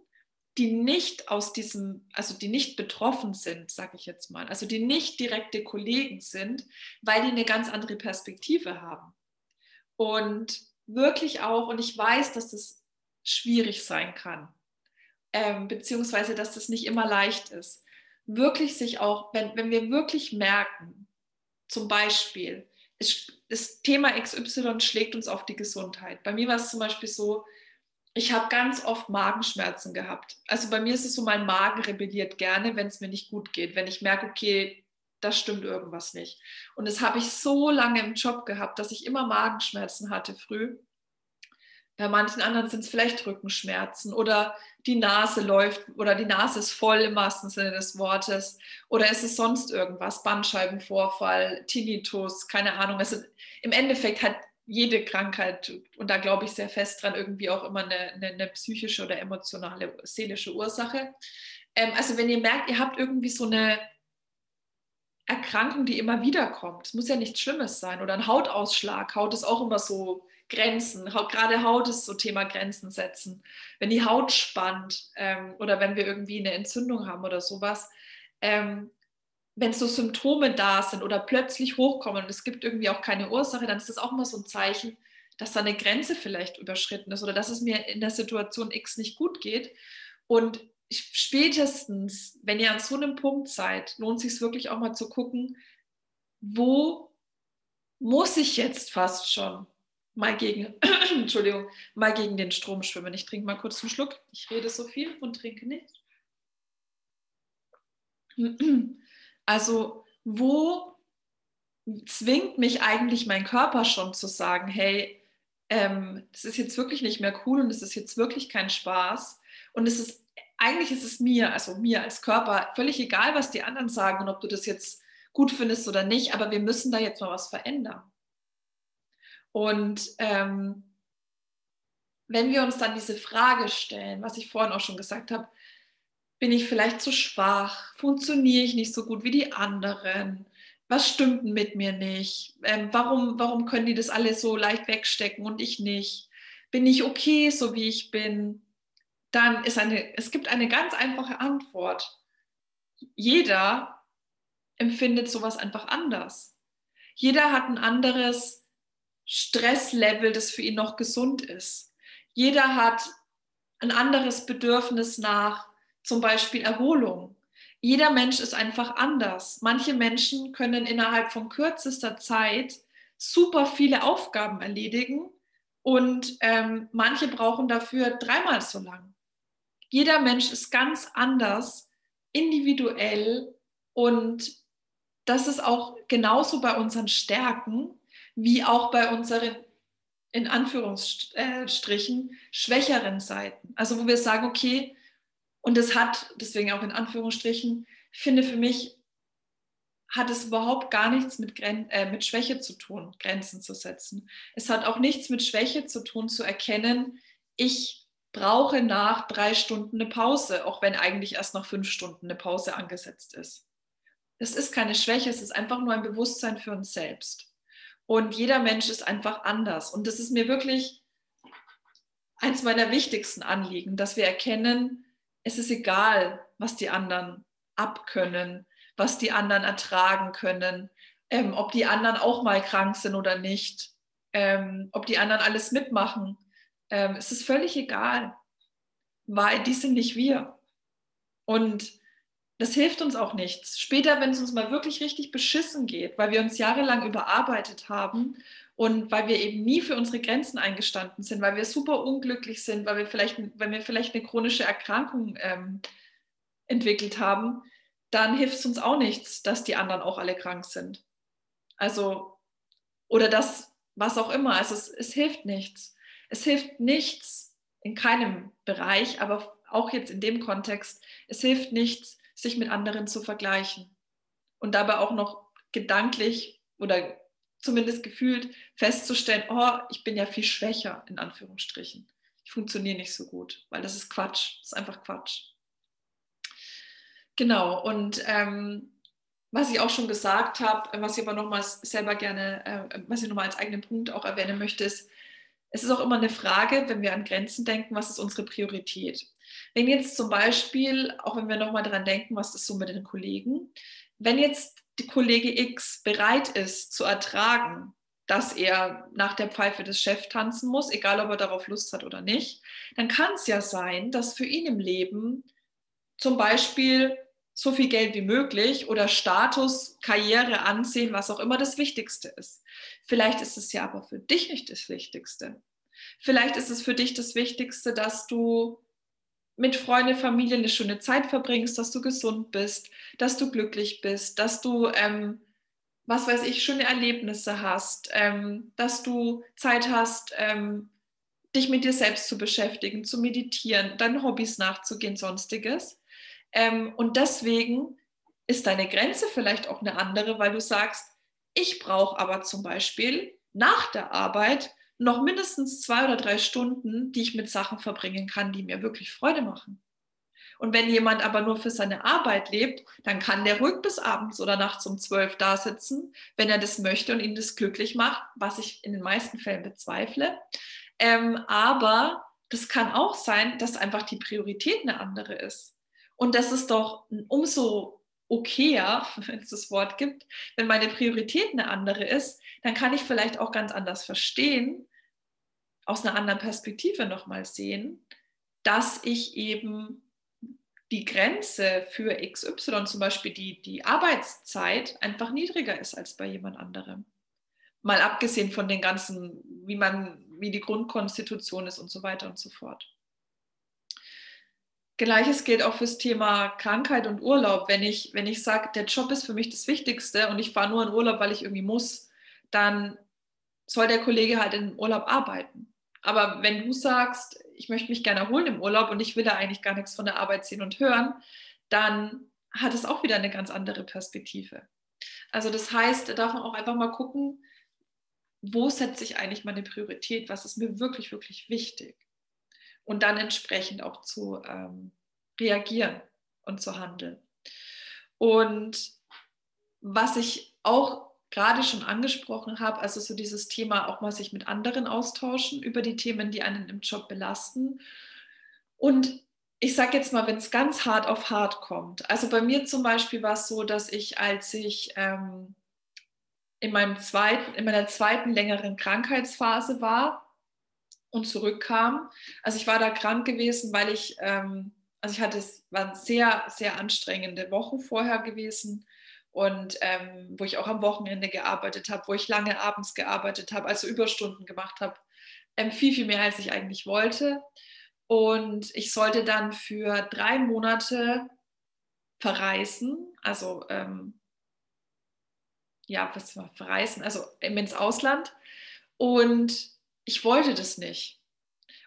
die nicht aus diesem, also die nicht betroffen sind, sage ich jetzt mal, also die nicht direkte Kollegen sind, weil die eine ganz andere Perspektive haben. Und wirklich auch, und ich weiß, dass das schwierig sein kann, ähm, beziehungsweise dass das nicht immer leicht ist, wirklich sich auch, wenn, wenn wir wirklich merken, zum Beispiel, es, das Thema XY schlägt uns auf die Gesundheit. Bei mir war es zum Beispiel so, ich habe ganz oft Magenschmerzen gehabt. Also bei mir ist es so, mein Magen rebelliert gerne, wenn es mir nicht gut geht, wenn ich merke, okay, da stimmt irgendwas nicht. Und das habe ich so lange im Job gehabt, dass ich immer Magenschmerzen hatte früh. Bei manchen anderen sind es vielleicht Rückenschmerzen oder die Nase läuft oder die Nase ist voll im wahrsten Sinne des Wortes oder ist es sonst irgendwas, Bandscheibenvorfall, Tinnitus, keine Ahnung. Also im Endeffekt hat jede Krankheit, und da glaube ich sehr fest dran, irgendwie auch immer eine, eine, eine psychische oder emotionale, seelische Ursache. Ähm, also wenn ihr merkt, ihr habt irgendwie so eine Erkrankung, die immer wieder kommt, es muss ja nichts Schlimmes sein, oder ein Hautausschlag, Haut ist auch immer so Grenzen, gerade Haut ist so Thema Grenzen setzen. Wenn die Haut spannt ähm, oder wenn wir irgendwie eine Entzündung haben oder sowas, ähm, wenn so Symptome da sind oder plötzlich hochkommen und es gibt irgendwie auch keine Ursache, dann ist das auch mal so ein Zeichen, dass da eine Grenze vielleicht überschritten ist oder dass es mir in der Situation X nicht gut geht. Und spätestens, wenn ihr an so einem Punkt seid, lohnt es sich wirklich auch mal zu gucken, wo muss ich jetzt fast schon mal gegen, [CLEARS THROAT] Entschuldigung, mal gegen den Strom schwimmen. Ich trinke mal kurz einen Schluck. Ich rede so viel und trinke nicht. [CLEARS THROAT] Also, wo zwingt mich eigentlich mein Körper schon zu sagen, hey, ähm, das ist jetzt wirklich nicht mehr cool und es ist jetzt wirklich kein Spaß. Und es ist, eigentlich ist es mir, also mir als Körper, völlig egal, was die anderen sagen und ob du das jetzt gut findest oder nicht, aber wir müssen da jetzt mal was verändern. Und ähm, wenn wir uns dann diese Frage stellen, was ich vorhin auch schon gesagt habe, bin ich vielleicht zu schwach? Funktioniere ich nicht so gut wie die anderen? Was stimmt mit mir nicht? Ähm, warum, warum können die das alle so leicht wegstecken und ich nicht? Bin ich okay, so wie ich bin? Dann ist eine, es gibt eine ganz einfache Antwort. Jeder empfindet sowas einfach anders. Jeder hat ein anderes Stresslevel, das für ihn noch gesund ist. Jeder hat ein anderes Bedürfnis nach zum Beispiel Erholung. Jeder Mensch ist einfach anders. Manche Menschen können innerhalb von kürzester Zeit super viele Aufgaben erledigen und ähm, manche brauchen dafür dreimal so lang. Jeder Mensch ist ganz anders, individuell und das ist auch genauso bei unseren Stärken wie auch bei unseren in Anführungsstrichen schwächeren Seiten. Also wo wir sagen, okay, Und das hat, deswegen auch in Anführungsstrichen, ich finde für mich, hat es überhaupt gar nichts mit, Gren äh, mit Schwäche zu tun, Grenzen zu setzen. Es hat auch nichts mit Schwäche zu tun, zu erkennen, ich brauche nach drei Stunden eine Pause, auch wenn eigentlich erst nach fünf Stunden eine Pause angesetzt ist. Es ist keine Schwäche, es ist einfach nur ein Bewusstsein für uns selbst. Und jeder Mensch ist einfach anders. Und das ist mir wirklich eins meiner wichtigsten Anliegen, dass wir erkennen, es ist egal, was die anderen abkönnen, was die anderen ertragen können, ähm, ob die anderen auch mal krank sind oder nicht, ähm, ob die anderen alles mitmachen. Ähm, es ist völlig egal, weil die sind nicht wir. Und das hilft uns auch nichts. Später, wenn es uns mal wirklich richtig beschissen geht, weil wir uns jahrelang überarbeitet haben und weil wir eben nie für unsere Grenzen eingestanden sind, weil wir super unglücklich sind, weil wir vielleicht, wenn wir vielleicht eine chronische Erkrankung ähm, entwickelt haben, dann hilft es uns auch nichts, dass die anderen auch alle krank sind. Also, oder das, was auch immer. Also es, es hilft nichts. Es hilft nichts in keinem Bereich, aber auch jetzt in dem Kontext, es hilft nichts, sich mit anderen zu vergleichen und dabei auch noch gedanklich oder zumindest gefühlt festzustellen, oh, ich bin ja viel schwächer, in Anführungsstrichen. Ich funktioniere nicht so gut, weil das ist Quatsch, das ist einfach Quatsch. Genau, und ähm, was ich auch schon gesagt habe, was ich aber nochmal selber gerne, äh, was ich nochmal als eigenen Punkt auch erwähnen möchte, ist, es ist auch immer eine Frage, wenn wir an Grenzen denken, was ist unsere Priorität? Wenn jetzt zum Beispiel, auch wenn wir nochmal daran denken, was ist so mit den Kollegen, wenn jetzt die Kollege X bereit ist zu ertragen, dass er nach der Pfeife des Chefs tanzen muss, egal ob er darauf Lust hat oder nicht, dann kann es ja sein, dass für ihn im Leben zum Beispiel so viel Geld wie möglich oder Status, Karriere, Ansehen, was auch immer das Wichtigste ist. Vielleicht ist es ja aber für dich nicht das Wichtigste. Vielleicht ist es für dich das Wichtigste, dass du mit Freunde, Familie eine schöne Zeit verbringst, dass du gesund bist, dass du glücklich bist, dass du, ähm, was weiß ich, schöne Erlebnisse hast, ähm, dass du Zeit hast, ähm, dich mit dir selbst zu beschäftigen, zu meditieren, deinen Hobbys nachzugehen, sonstiges. Ähm, und deswegen ist deine Grenze vielleicht auch eine andere, weil du sagst, ich brauche aber zum Beispiel nach der Arbeit noch mindestens zwei oder drei Stunden, die ich mit Sachen verbringen kann, die mir wirklich Freude machen. Und wenn jemand aber nur für seine Arbeit lebt, dann kann der ruhig bis abends oder nachts um zwölf da sitzen, wenn er das möchte und ihn das glücklich macht, was ich in den meisten Fällen bezweifle. Ähm, aber das kann auch sein, dass einfach die Priorität eine andere ist. Und das ist doch umso okayer, [LAUGHS] wenn es das Wort gibt, wenn meine Priorität eine andere ist, dann kann ich vielleicht auch ganz anders verstehen, aus einer anderen Perspektive nochmal sehen, dass ich eben die Grenze für XY, zum Beispiel die, die Arbeitszeit, einfach niedriger ist als bei jemand anderem. Mal abgesehen von den ganzen, wie man, wie die Grundkonstitution ist und so weiter und so fort. Gleiches gilt auch fürs Thema Krankheit und Urlaub. Wenn ich, wenn ich sage, der Job ist für mich das Wichtigste und ich fahre nur in Urlaub, weil ich irgendwie muss, dann soll der Kollege halt im Urlaub arbeiten. Aber wenn du sagst, ich möchte mich gerne erholen im Urlaub und ich will da eigentlich gar nichts von der Arbeit sehen und hören, dann hat es auch wieder eine ganz andere Perspektive. Also das heißt, da darf man auch einfach mal gucken, wo setze ich eigentlich meine Priorität, was ist mir wirklich, wirklich wichtig und dann entsprechend auch zu ähm, reagieren und zu handeln. Und was ich auch gerade schon angesprochen habe, also so dieses Thema auch mal sich mit anderen austauschen über die Themen, die einen im Job belasten. Und ich sage jetzt mal, wenn es ganz hart auf hart kommt. Also bei mir zum Beispiel war es so, dass ich, als ich ähm, in, meinem zweiten, in meiner zweiten längeren Krankheitsphase war, und zurückkam. Also ich war da krank gewesen, weil ich, ähm, also ich hatte, es waren sehr, sehr anstrengende Wochen vorher gewesen und ähm, wo ich auch am Wochenende gearbeitet habe, wo ich lange abends gearbeitet habe, also Überstunden gemacht habe, ähm, viel, viel mehr, als ich eigentlich wollte. Und ich sollte dann für drei Monate verreisen, also ähm, ja, was war verreisen, also ins Ausland. Und ich wollte das nicht.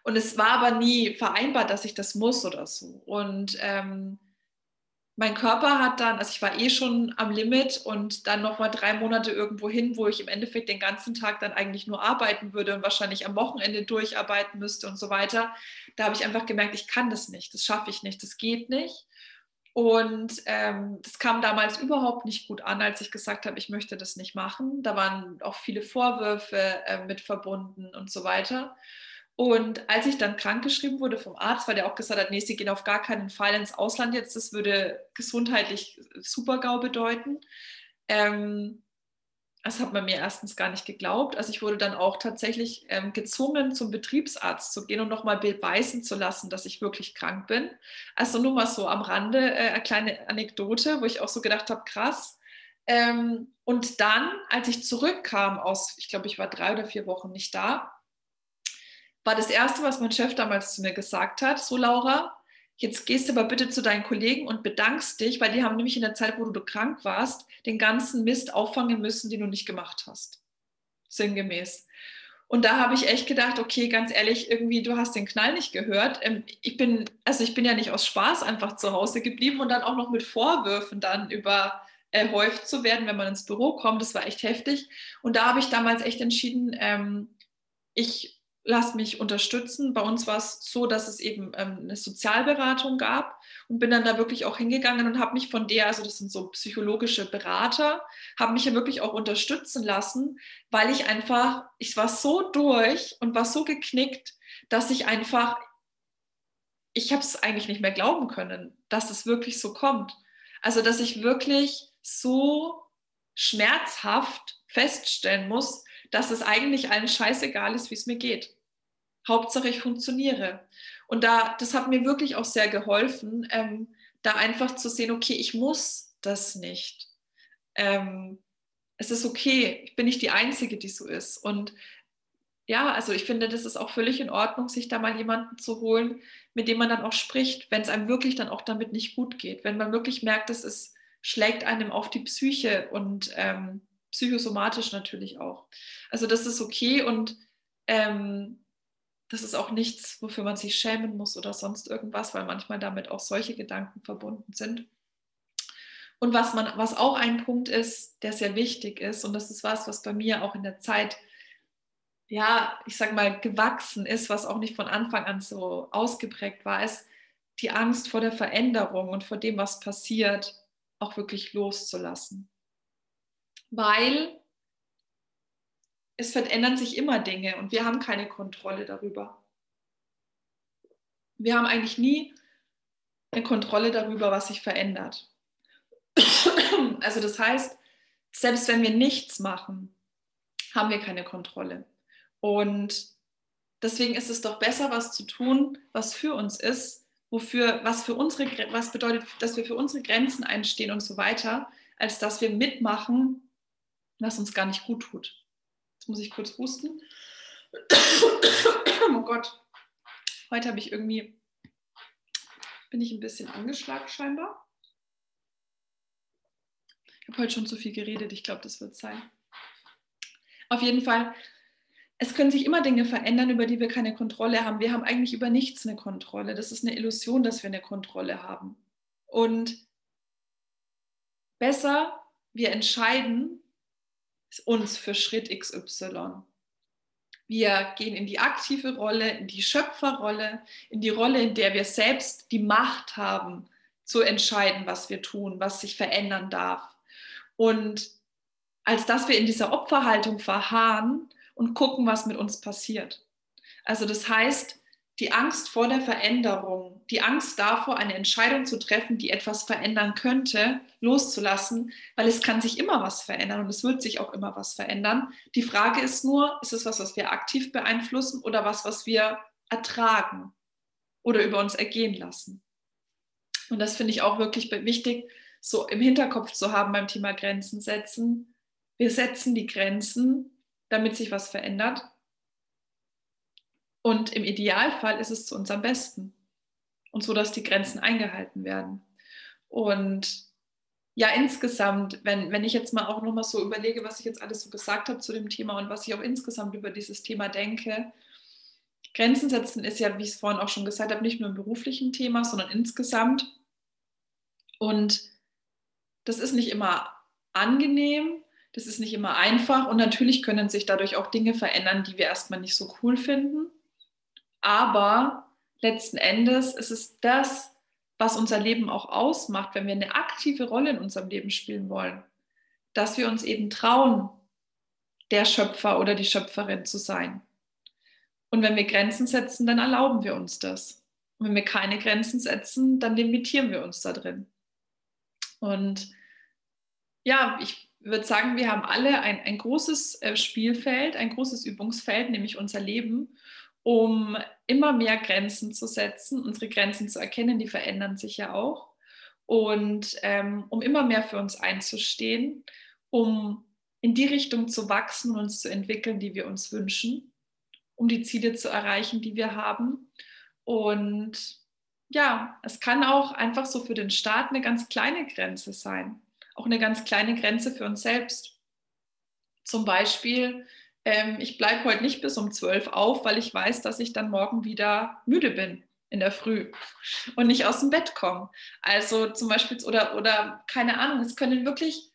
Und es war aber nie vereinbart, dass ich das muss oder so. Und ähm, mein Körper hat dann, also ich war eh schon am Limit und dann nochmal drei Monate irgendwo hin, wo ich im Endeffekt den ganzen Tag dann eigentlich nur arbeiten würde und wahrscheinlich am Wochenende durcharbeiten müsste und so weiter. Da habe ich einfach gemerkt, ich kann das nicht, das schaffe ich nicht, das geht nicht. Und ähm, das kam damals überhaupt nicht gut an, als ich gesagt habe, ich möchte das nicht machen. Da waren auch viele Vorwürfe äh, mit verbunden und so weiter. Und als ich dann krankgeschrieben wurde vom Arzt, weil der auch gesagt hat, nee, sie gehen auf gar keinen Fall ins Ausland jetzt, das würde gesundheitlich Super-GAU bedeuten. Ähm, das hat man mir erstens gar nicht geglaubt. Also ich wurde dann auch tatsächlich ähm, gezwungen, zum Betriebsarzt zu gehen und nochmal beweisen zu lassen, dass ich wirklich krank bin. Also nur mal so am Rande äh, eine kleine Anekdote, wo ich auch so gedacht habe, krass. Ähm, und dann, als ich zurückkam aus, ich glaube, ich war drei oder vier Wochen nicht da, war das Erste, was mein Chef damals zu mir gesagt hat, so Laura, jetzt gehst du aber bitte zu deinen Kollegen und bedankst dich, weil die haben nämlich in der Zeit, wo du krank warst, den ganzen Mist auffangen müssen, den du nicht gemacht hast. Sinngemäß. Und da habe ich echt gedacht, okay, ganz ehrlich, irgendwie, du hast den Knall nicht gehört. Ähm, ich bin, also ich bin ja nicht aus Spaß einfach zu Hause geblieben und dann auch noch mit Vorwürfen dann überhäuft zu werden, wenn man ins Büro kommt. Das war echt heftig. Und da habe ich damals echt entschieden, ähm, ich lass mich unterstützen. Bei uns war es so, dass es eben ähm, eine Sozialberatung gab und bin dann da wirklich auch hingegangen und habe mich von der, also das sind so psychologische Berater, habe mich ja wirklich auch unterstützen lassen, weil ich einfach, ich war so durch und war so geknickt, dass ich einfach, ich habe es eigentlich nicht mehr glauben können, dass es wirklich so kommt. Also, dass ich wirklich so schmerzhaft feststellen muss, dass es eigentlich allen scheißegal ist, wie es mir geht. Hauptsache, ich funktioniere. Und da, das hat mir wirklich auch sehr geholfen, ähm, da einfach zu sehen, okay, ich muss das nicht. Ähm, es ist okay, ich bin nicht die Einzige, die so ist. Und ja, also ich finde, das ist auch völlig in Ordnung, sich da mal jemanden zu holen, mit dem man dann auch spricht, wenn es einem wirklich dann auch damit nicht gut geht. Wenn man wirklich merkt, dass es schlägt einem auf die Psyche und ähm, psychosomatisch natürlich auch. Also das ist okay und ähm, das ist auch nichts, wofür man sich schämen muss oder sonst irgendwas, weil manchmal damit auch solche Gedanken verbunden sind. Und was, man, was auch ein Punkt ist, der sehr wichtig ist, und das ist was, was bei mir auch in der Zeit, ja, ich sage mal, gewachsen ist, was auch nicht von Anfang an so ausgeprägt war, ist die Angst vor der Veränderung und vor dem, was passiert, auch wirklich loszulassen weil es verändern sich immer Dinge und wir haben keine Kontrolle darüber. Wir haben eigentlich nie eine Kontrolle darüber, was sich verändert. [CLEARS THROAT] Also das heißt, selbst wenn wir nichts machen, haben wir keine Kontrolle. Und deswegen ist es doch besser, was zu tun, was für uns ist, wofür, was für unsere, was bedeutet, dass wir für unsere Grenzen einstehen und so weiter, als dass wir mitmachen, was uns gar nicht gut tut. Jetzt muss ich kurz husten. [COUGHS] oh Gott, heute habe ich irgendwie, bin ich ein bisschen angeschlagen scheinbar. Ich habe heute schon zu viel geredet, ich glaube, das wird sein. Auf jeden Fall, es können sich immer Dinge verändern, über die wir keine Kontrolle haben. Wir haben eigentlich über nichts eine Kontrolle. Das ist eine Illusion, dass wir eine Kontrolle haben. Und besser, wir entscheiden, uns für Schritt XY. Wir gehen in die aktive Rolle, in die Schöpferrolle, in die Rolle, in der wir selbst die Macht haben, zu entscheiden, was wir tun, was sich verändern darf. Und als dass wir in dieser Opferhaltung verharren und gucken, was mit uns passiert. Also das heißt, die Angst vor der Veränderung, die Angst davor, eine Entscheidung zu treffen, die etwas verändern könnte, loszulassen, weil es kann sich immer was verändern und es wird sich auch immer was verändern. Die Frage ist nur, ist es was, was wir aktiv beeinflussen oder was, was wir ertragen oder über uns ergehen lassen? Und das finde ich auch wirklich wichtig, so im Hinterkopf zu haben beim Thema Grenzen setzen. Wir setzen die Grenzen, damit sich was verändert und im Idealfall ist es zu uns am besten. Und so, dass die Grenzen eingehalten werden. Und ja, insgesamt, wenn, wenn ich jetzt mal auch nochmal so überlege, was ich jetzt alles so gesagt habe zu dem Thema und was ich auch insgesamt über dieses Thema denke, Grenzen setzen ist ja, wie ich es vorhin auch schon gesagt habe, nicht nur ein beruflichen Thema, sondern insgesamt. Und das ist nicht immer angenehm, das ist nicht immer einfach und natürlich können sich dadurch auch Dinge verändern, die wir erstmal nicht so cool finden. Aber letzten Endes ist es das, was unser Leben auch ausmacht, wenn wir eine aktive Rolle in unserem Leben spielen wollen, dass wir uns eben trauen, der Schöpfer oder die Schöpferin zu sein. Und wenn wir Grenzen setzen, dann erlauben wir uns das. Und wenn wir keine Grenzen setzen, dann limitieren wir uns da drin. Und ja, ich würde sagen, wir haben alle ein, ein großes äh, Spielfeld, ein großes Übungsfeld, nämlich unser Leben, um immer mehr Grenzen zu setzen, unsere Grenzen zu erkennen, die verändern sich ja auch. Und ähm, um immer mehr für uns einzustehen, um in die Richtung zu wachsen und uns zu entwickeln, die wir uns wünschen, um die Ziele zu erreichen, die wir haben. Und ja, es kann auch einfach so für den Staat eine ganz kleine Grenze sein, auch eine ganz kleine Grenze für uns selbst. Zum Beispiel, ähm, ich bleibe heute nicht bis um zwölf auf, weil ich weiß, dass ich dann morgen wieder müde bin in der Früh und nicht aus dem Bett komme. Also zum Beispiel, oder, oder keine Ahnung, es können wirklich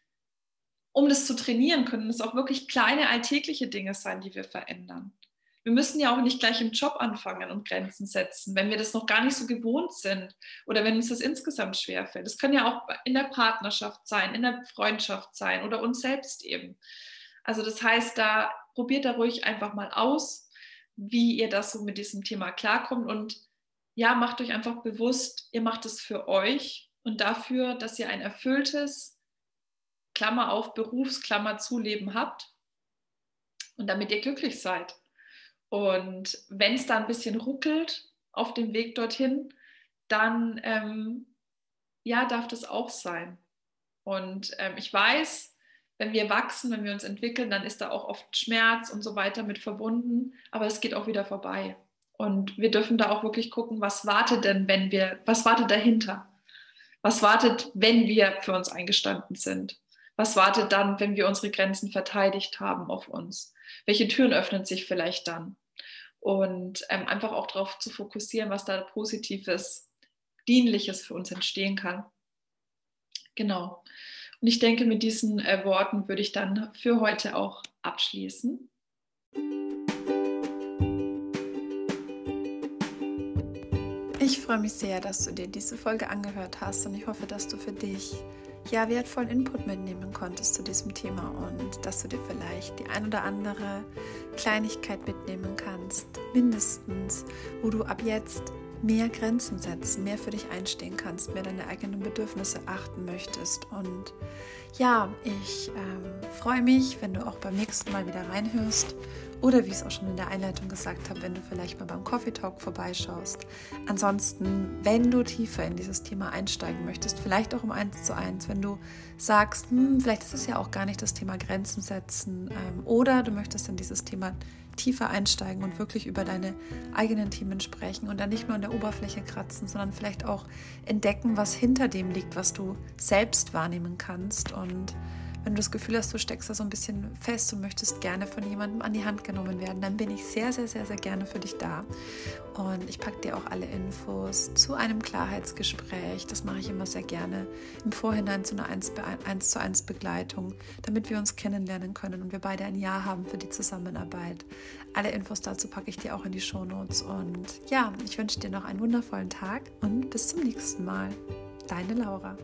um das zu trainieren, können es auch wirklich kleine alltägliche Dinge sein, die wir verändern. Wir müssen ja auch nicht gleich im Job anfangen und Grenzen setzen, wenn wir das noch gar nicht so gewohnt sind oder wenn uns das insgesamt schwerfällt. Es kann ja auch in der Partnerschaft sein, in der Freundschaft sein oder uns selbst eben. Also das heißt, da probiert da ruhig einfach mal aus, wie ihr das so mit diesem Thema klarkommt und ja, macht euch einfach bewusst, ihr macht es für euch und dafür, dass ihr ein erfülltes, Klammer auf, Berufsklammer zu Leben habt und damit ihr glücklich seid. Und wenn es da ein bisschen ruckelt auf dem Weg dorthin, dann ähm, ja, darf das auch sein. Und ähm, ich weiß, wenn wir wachsen, wenn wir uns entwickeln, dann ist da auch oft Schmerz und so weiter mit verbunden, aber es geht auch wieder vorbei. Und wir dürfen da auch wirklich gucken, was wartet denn, wenn wir, was wartet dahinter? Was wartet, wenn wir für uns eingestanden sind? Was wartet dann, wenn wir unsere Grenzen verteidigt haben auf uns? Welche Türen öffnen sich vielleicht dann? Und ähm, einfach auch darauf zu fokussieren, was da Positives, Dienliches für uns entstehen kann. Genau. Und ich denke, mit diesen äh, Worten würde ich dann für heute auch abschließen. Ich freue mich sehr, dass du dir diese Folge angehört hast und ich hoffe, dass du für dich ja, wertvollen Input mitnehmen konntest zu diesem Thema und dass du dir vielleicht die ein oder andere Kleinigkeit mitnehmen kannst, mindestens, wo du ab jetzt mehr Grenzen setzen, mehr für dich einstehen kannst, mehr deine eigenen Bedürfnisse achten möchtest. Und ja, ich ähm, freue mich, wenn du auch beim nächsten Mal wieder reinhörst oder wie ich es auch schon in der Einleitung gesagt habe, wenn du vielleicht mal beim Coffee Talk vorbeischaust. Ansonsten, wenn du tiefer in dieses Thema einsteigen möchtest, vielleicht auch um eins zu eins, wenn du sagst, hm, vielleicht ist es ja auch gar nicht das Thema Grenzen setzen ähm, oder du möchtest in dieses Thema tiefer einsteigen und wirklich über deine eigenen Themen sprechen und dann nicht nur an der Oberfläche kratzen, sondern vielleicht auch entdecken, was hinter dem liegt, was du selbst wahrnehmen kannst. Und wenn du das Gefühl hast, du steckst da so ein bisschen fest und möchtest gerne von jemandem an die Hand genommen werden, dann bin ich sehr, sehr, sehr, sehr gerne für dich da. Und ich packe dir auch alle Infos zu einem Klarheitsgespräch. Das mache ich immer sehr gerne im Vorhinein zu einer 1, 1 zu 1 Begleitung, damit wir uns kennenlernen können und wir beide ein Ja haben für die Zusammenarbeit. Alle Infos dazu packe ich dir auch in die Shownotes. Und ja, ich wünsche dir noch einen wundervollen Tag und bis zum nächsten Mal. Deine Laura.